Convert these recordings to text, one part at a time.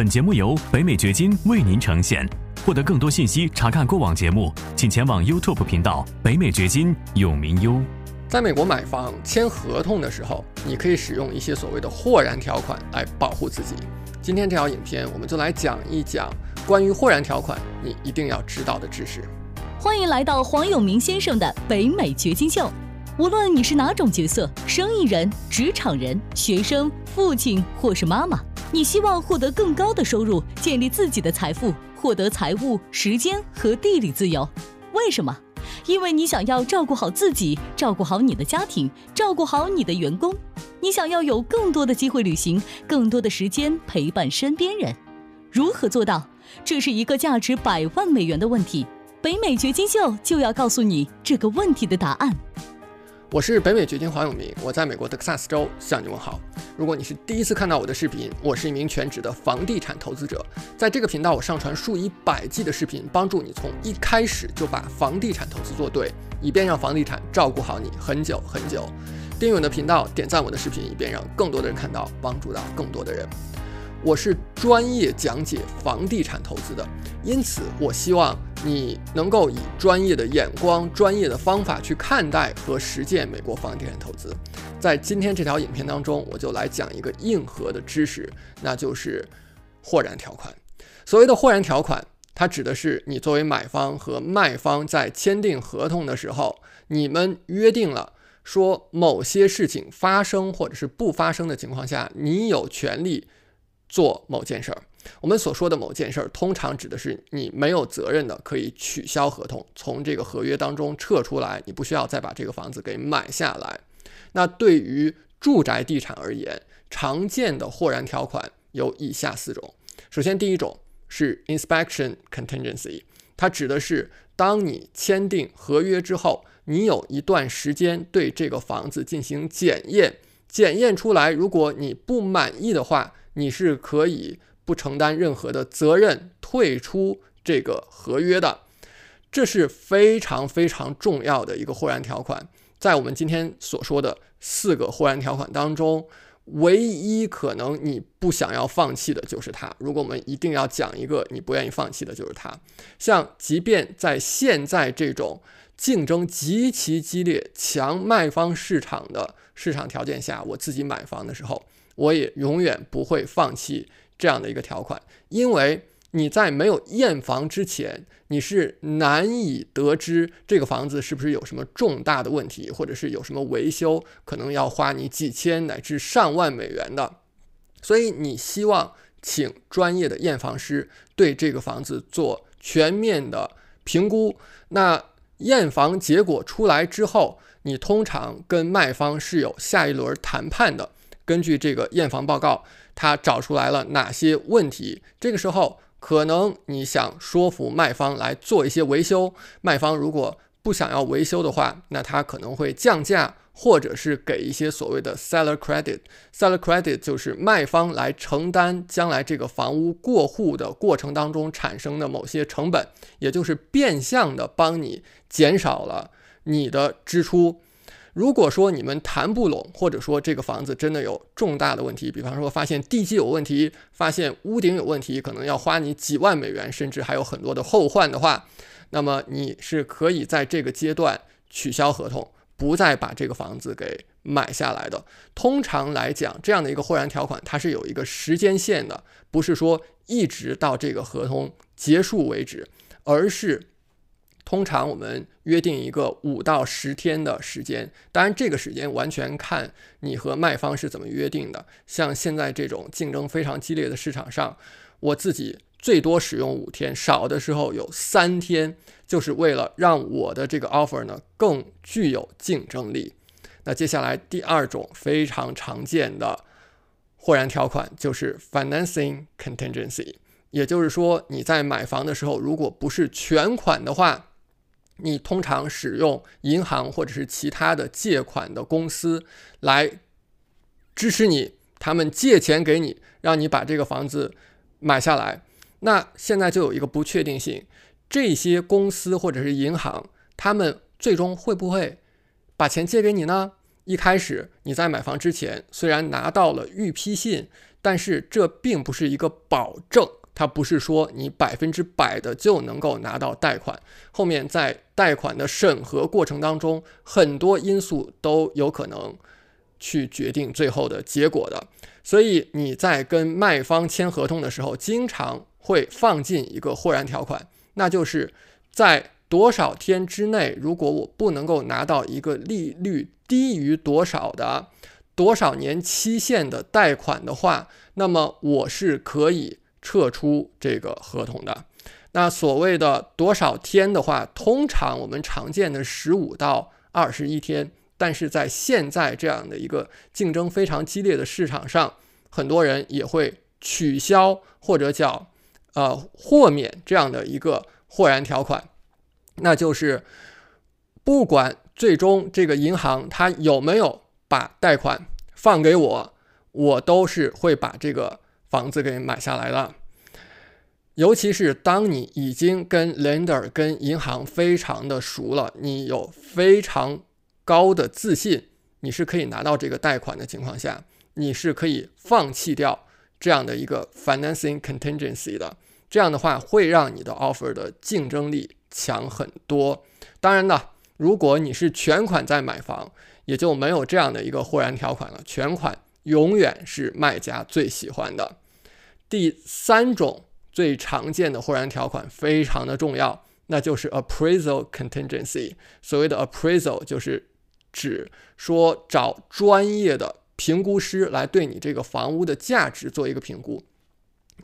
本节目由北美掘金为您呈现。获得更多信息，查看过往节目，请前往 YouTube 频道“北美掘金”永明优。在美国买房签合同的时候，你可以使用一些所谓的豁然条款来保护自己。今天这条影片，我们就来讲一讲关于豁然条款你一定要知道的知识。欢迎来到黄永明先生的北美掘金秀。无论你是哪种角色，生意人、职场人、学生、父亲或是妈妈，你希望获得更高的收入，建立自己的财富。获得财务、时间和地理自由，为什么？因为你想要照顾好自己，照顾好你的家庭，照顾好你的员工。你想要有更多的机会旅行，更多的时间陪伴身边人。如何做到？这是一个价值百万美元的问题。北美掘金秀就要告诉你这个问题的答案。我是北美掘金黄永明，我在美国德克萨斯州向你问好。如果你是第一次看到我的视频，我是一名全职的房地产投资者，在这个频道我上传数以百计的视频，帮助你从一开始就把房地产投资做对，以便让房地产照顾好你很久很久。订阅我的频道，点赞我的视频，以便让更多的人看到，帮助到更多的人。我是专业讲解房地产投资的，因此我希望你能够以专业的眼光、专业的方法去看待和实践美国房地产投资。在今天这条影片当中，我就来讲一个硬核的知识，那就是豁然条款。所谓的豁然条款，它指的是你作为买方和卖方在签订合同的时候，你们约定了说某些事情发生或者是不发生的情况下，你有权利。做某件事儿，我们所说的某件事儿，通常指的是你没有责任的，可以取消合同，从这个合约当中撤出来，你不需要再把这个房子给买下来。那对于住宅地产而言，常见的豁然条款有以下四种。首先，第一种是 inspection contingency，它指的是当你签订合约之后，你有一段时间对这个房子进行检验，检验出来，如果你不满意的话。你是可以不承担任何的责任，退出这个合约的，这是非常非常重要的一个豁然条款。在我们今天所说的四个豁然条款当中，唯一可能你不想要放弃的就是它。如果我们一定要讲一个你不愿意放弃的，就是它。像即便在现在这种竞争极其激烈、强卖方市场的市场条件下，我自己买房的时候。我也永远不会放弃这样的一个条款，因为你在没有验房之前，你是难以得知这个房子是不是有什么重大的问题，或者是有什么维修可能要花你几千乃至上万美元的。所以你希望请专业的验房师对这个房子做全面的评估。那验房结果出来之后，你通常跟卖方是有下一轮谈判的。根据这个验房报告，他找出来了哪些问题？这个时候，可能你想说服卖方来做一些维修。卖方如果不想要维修的话，那他可能会降价，或者是给一些所谓的 seller credit。seller credit 就是卖方来承担将来这个房屋过户的过程当中产生的某些成本，也就是变相的帮你减少了你的支出。如果说你们谈不拢，或者说这个房子真的有重大的问题，比方说发现地基有问题，发现屋顶有问题，可能要花你几万美元，甚至还有很多的后患的话，那么你是可以在这个阶段取消合同，不再把这个房子给买下来的。通常来讲，这样的一个豁然条款，它是有一个时间线的，不是说一直到这个合同结束为止，而是。通常我们约定一个五到十天的时间，当然这个时间完全看你和卖方是怎么约定的。像现在这种竞争非常激烈的市场上，我自己最多使用五天，少的时候有三天，就是为了让我的这个 offer 呢更具有竞争力。那接下来第二种非常常见的豁然条款就是 financing contingency，也就是说你在买房的时候，如果不是全款的话。你通常使用银行或者是其他的借款的公司来支持你，他们借钱给你，让你把这个房子买下来。那现在就有一个不确定性：这些公司或者是银行，他们最终会不会把钱借给你呢？一开始你在买房之前，虽然拿到了预批信，但是这并不是一个保证，它不是说你百分之百的就能够拿到贷款。后面在贷款的审核过程当中，很多因素都有可能去决定最后的结果的。所以你在跟卖方签合同的时候，经常会放进一个豁然条款，那就是在多少天之内，如果我不能够拿到一个利率低于多少的。多少年期限的贷款的话，那么我是可以撤出这个合同的。那所谓的多少天的话，通常我们常见的十五到二十一天，但是在现在这样的一个竞争非常激烈的市场上，很多人也会取消或者叫呃豁免这样的一个豁然条款，那就是不管最终这个银行它有没有把贷款。放给我，我都是会把这个房子给买下来了。尤其是当你已经跟 lender、跟银行非常的熟了，你有非常高的自信，你是可以拿到这个贷款的情况下，你是可以放弃掉这样的一个 financing contingency 的。这样的话会让你的 offer 的竞争力强很多。当然呢，如果你是全款在买房。也就没有这样的一个豁然条款了，全款永远是卖家最喜欢的。第三种最常见的豁然条款非常的重要，那就是 appraisal contingency。所谓的 appraisal 就是指说找专业的评估师来对你这个房屋的价值做一个评估。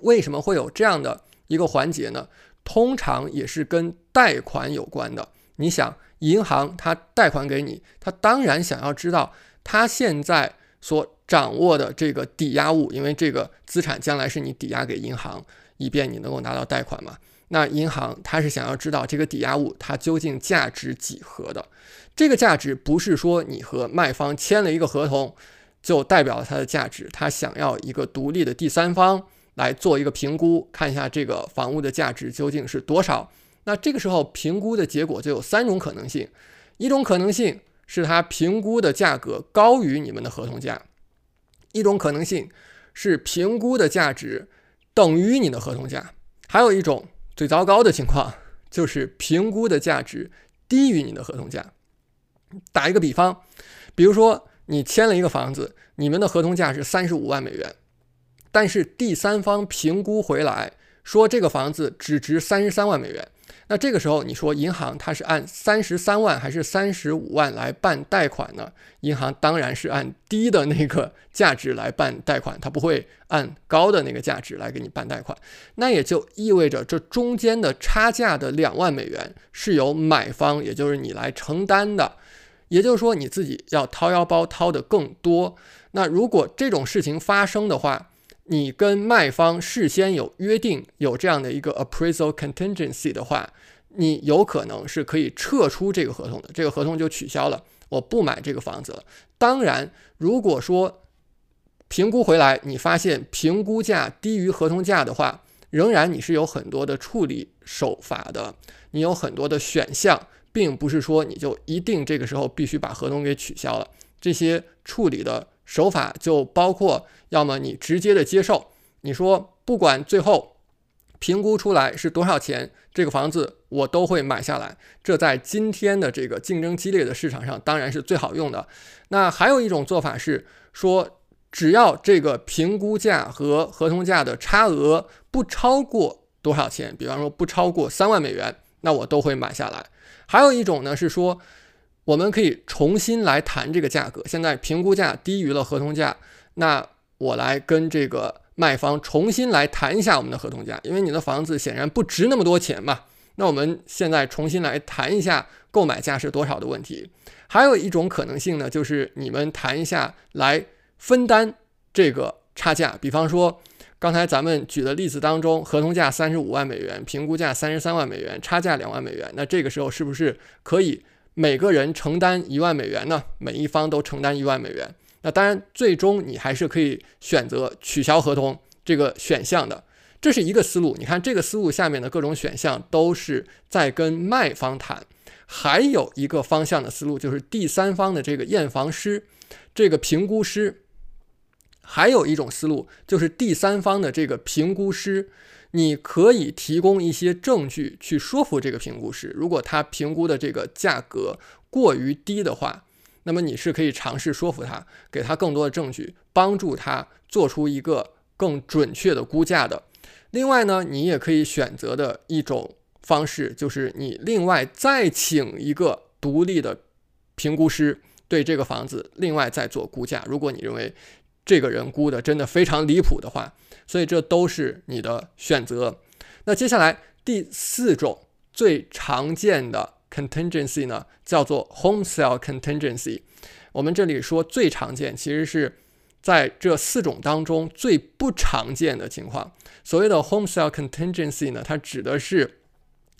为什么会有这样的一个环节呢？通常也是跟贷款有关的。你想。银行它贷款给你，它当然想要知道它现在所掌握的这个抵押物，因为这个资产将来是你抵押给银行，以便你能够拿到贷款嘛。那银行它是想要知道这个抵押物它究竟价值几何的。这个价值不是说你和卖方签了一个合同就代表了它的价值，它想要一个独立的第三方来做一个评估，看一下这个房屋的价值究竟是多少。那这个时候评估的结果就有三种可能性，一种可能性是他评估的价格高于你们的合同价，一种可能性是评估的价值等于你的合同价，还有一种最糟糕的情况就是评估的价值低于你的合同价。打一个比方，比如说你签了一个房子，你们的合同价是三十五万美元，但是第三方评估回来说这个房子只值三十三万美元。那这个时候，你说银行它是按三十三万还是三十五万来办贷款呢？银行当然是按低的那个价值来办贷款，它不会按高的那个价值来给你办贷款。那也就意味着这中间的差价的两万美元是由买方，也就是你来承担的。也就是说，你自己要掏腰包掏的更多。那如果这种事情发生的话，你跟卖方事先有约定，有这样的一个 appraisal contingency 的话，你有可能是可以撤出这个合同的，这个合同就取消了，我不买这个房子了。当然，如果说评估回来你发现评估价低于合同价的话，仍然你是有很多的处理手法的，你有很多的选项，并不是说你就一定这个时候必须把合同给取消了。这些处理的。手法就包括，要么你直接的接受，你说不管最后评估出来是多少钱，这个房子我都会买下来。这在今天的这个竞争激烈的市场上，当然是最好用的。那还有一种做法是说，只要这个评估价和合同价的差额不超过多少钱，比方说不超过三万美元，那我都会买下来。还有一种呢是说。我们可以重新来谈这个价格。现在评估价低于了合同价，那我来跟这个卖方重新来谈一下我们的合同价，因为你的房子显然不值那么多钱嘛。那我们现在重新来谈一下购买价是多少的问题。还有一种可能性呢，就是你们谈一下来分担这个差价。比方说，刚才咱们举的例子当中，合同价三十五万美元，评估价三十三万美元，差价两万美元。那这个时候是不是可以？每个人承担一万美元呢，每一方都承担一万美元。那当然，最终你还是可以选择取消合同这个选项的，这是一个思路。你看这个思路下面的各种选项都是在跟卖方谈。还有一个方向的思路就是第三方的这个验房师、这个评估师，还有一种思路就是第三方的这个评估师，你可以提供一些证据去说服这个评估师。如果他评估的这个价格过于低的话，那么你是可以尝试说服他，给他更多的证据，帮助他做出一个更准确的估价的。另外呢，你也可以选择的一种方式，就是你另外再请一个独立的评估师对这个房子另外再做估价。如果你认为这个人估的真的非常离谱的话，所以这都是你的选择。那接下来第四种最常见的 contingency 呢，叫做 home sale contingency。我们这里说最常见，其实是在这四种当中最不常见的情况。所谓的 home sale contingency 呢，它指的是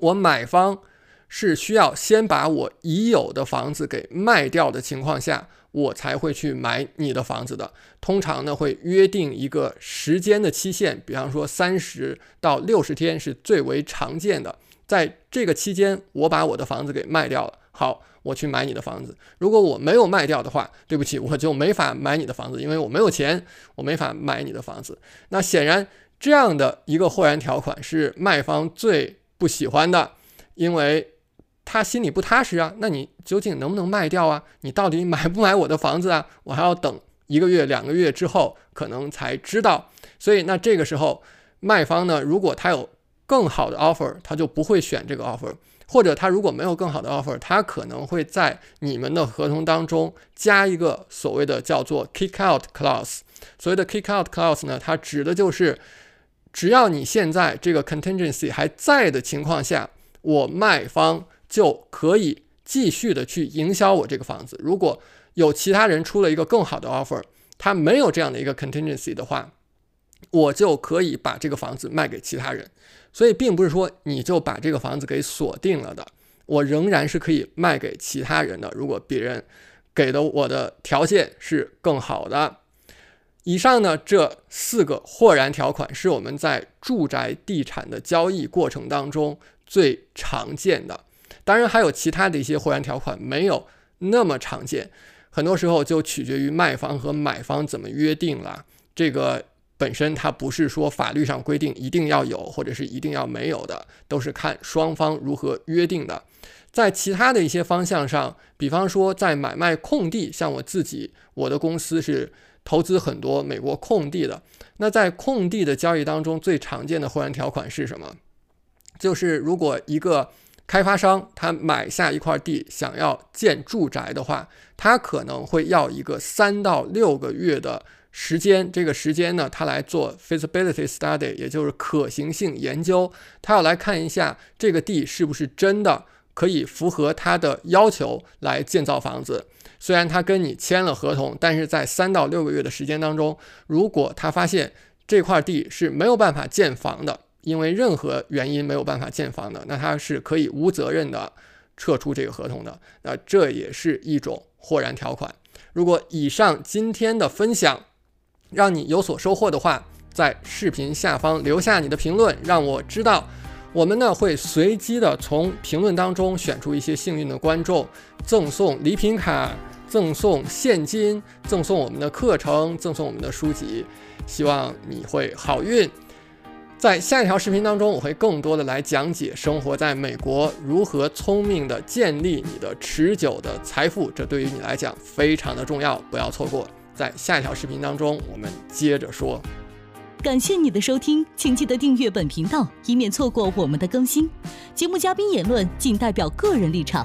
我买方是需要先把我已有的房子给卖掉的情况下。我才会去买你的房子的。通常呢，会约定一个时间的期限，比方说三十到六十天是最为常见的。在这个期间，我把我的房子给卖掉了，好，我去买你的房子。如果我没有卖掉的话，对不起，我就没法买你的房子，因为我没有钱，我没法买你的房子。那显然，这样的一个豁然条款是卖方最不喜欢的，因为。他心里不踏实啊，那你究竟能不能卖掉啊？你到底买不买我的房子啊？我还要等一个月、两个月之后，可能才知道。所以，那这个时候卖方呢，如果他有更好的 offer，他就不会选这个 offer；或者他如果没有更好的 offer，他可能会在你们的合同当中加一个所谓的叫做 kick out clause。所谓的 kick out clause 呢，它指的就是只要你现在这个 contingency 还在的情况下，我卖方。就可以继续的去营销我这个房子。如果有其他人出了一个更好的 offer，他没有这样的一个 contingency 的话，我就可以把这个房子卖给其他人。所以并不是说你就把这个房子给锁定了的，我仍然是可以卖给其他人的。如果别人给的我的条件是更好的。以上呢这四个豁然条款是我们在住宅地产的交易过程当中最常见的。当然还有其他的一些豁然条款没有那么常见，很多时候就取决于卖方和买方怎么约定了。这个本身它不是说法律上规定一定要有或者是一定要没有的，都是看双方如何约定的。在其他的一些方向上，比方说在买卖空地，像我自己，我的公司是投资很多美国空地的。那在空地的交易当中，最常见的豁然条款是什么？就是如果一个开发商他买下一块地，想要建住宅的话，他可能会要一个三到六个月的时间。这个时间呢，他来做 feasibility study，也就是可行性研究。他要来看一下这个地是不是真的可以符合他的要求来建造房子。虽然他跟你签了合同，但是在三到六个月的时间当中，如果他发现这块地是没有办法建房的。因为任何原因没有办法建房的，那他是可以无责任的撤出这个合同的。那这也是一种豁然条款。如果以上今天的分享让你有所收获的话，在视频下方留下你的评论，让我知道。我们呢会随机的从评论当中选出一些幸运的观众，赠送礼品卡，赠送现金，赠送我们的课程，赠送我们的书籍。希望你会好运。在下一条视频当中，我会更多的来讲解生活在美国如何聪明的建立你的持久的财富，这对于你来讲非常的重要，不要错过。在下一条视频当中，我们接着说。感谢你的收听，请记得订阅本频道，以免错过我们的更新。节目嘉宾言论仅代表个人立场。